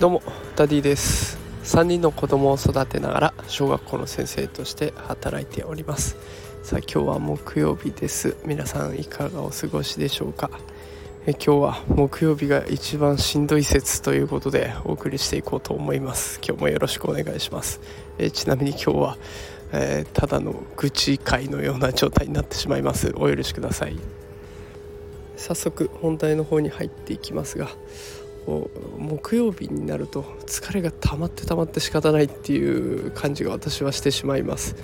どうもダディです。3人の子供を育てながら小学校の先生として働いております。さあ今日は木曜日です。皆さんいかがお過ごしでしょうか？え今日は木曜日が一番しんどい説ということでお送りしていこうと思います。今日もよろしくお願いします。えちなみに今日は、えー、ただの愚痴会のような状態になってしまいます。お許しください。早速本題の方に入っていきますが木曜日になると疲れが溜まって溜まって仕方ないっていう感じが私はしてしまいます。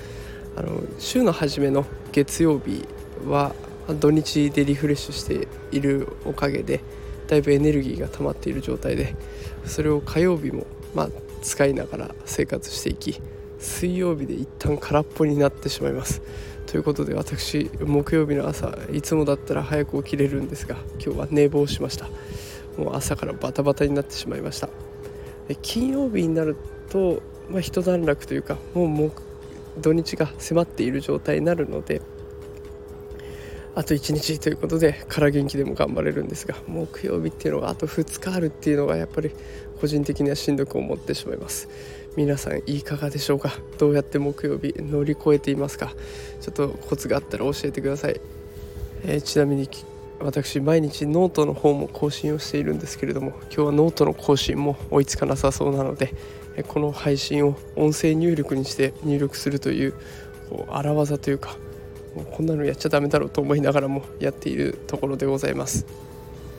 あの週の初めの月曜日は土日でリフレッシュしているおかげでだいぶエネルギーが溜まっている状態でそれを火曜日もまあ使いながら生活していき水曜日で一旦空っぽになってしまいます。ということで私木曜日の朝いつもだったら早く起きれるんですが今日は寝坊しました。もう朝からバタバタになってしまいました。金曜日になると、まあ、一段落というかもうもう土日が迫っている状態になるのであと1日ということで空元気でも頑張れるんですが木曜日っていうのがあと2日あるっていうのがやっぱり個人的にはしんどく思ってしまいます。皆さんいかがでしょうか？どうやって木曜日乗り越えていますか？ちょっとコツがあったら教えてください、えー、ちなみに私毎日ノートの方も更新をしているんですけれども今日はノートの更新も追いつかなさそうなのでこの配信を音声入力にして入力するというこう荒技というかもうこんなのやっちゃダメだろうと思いながらもやっているところでございます。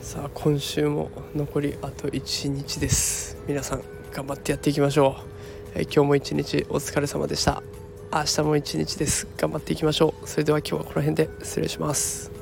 さあ今週も残りあと1日です。皆さん頑張ってやっていきましょう、え今日も一日お疲れ様でした。明日も一日です。頑張っていきましょう。それでは今日はこの辺で失礼します。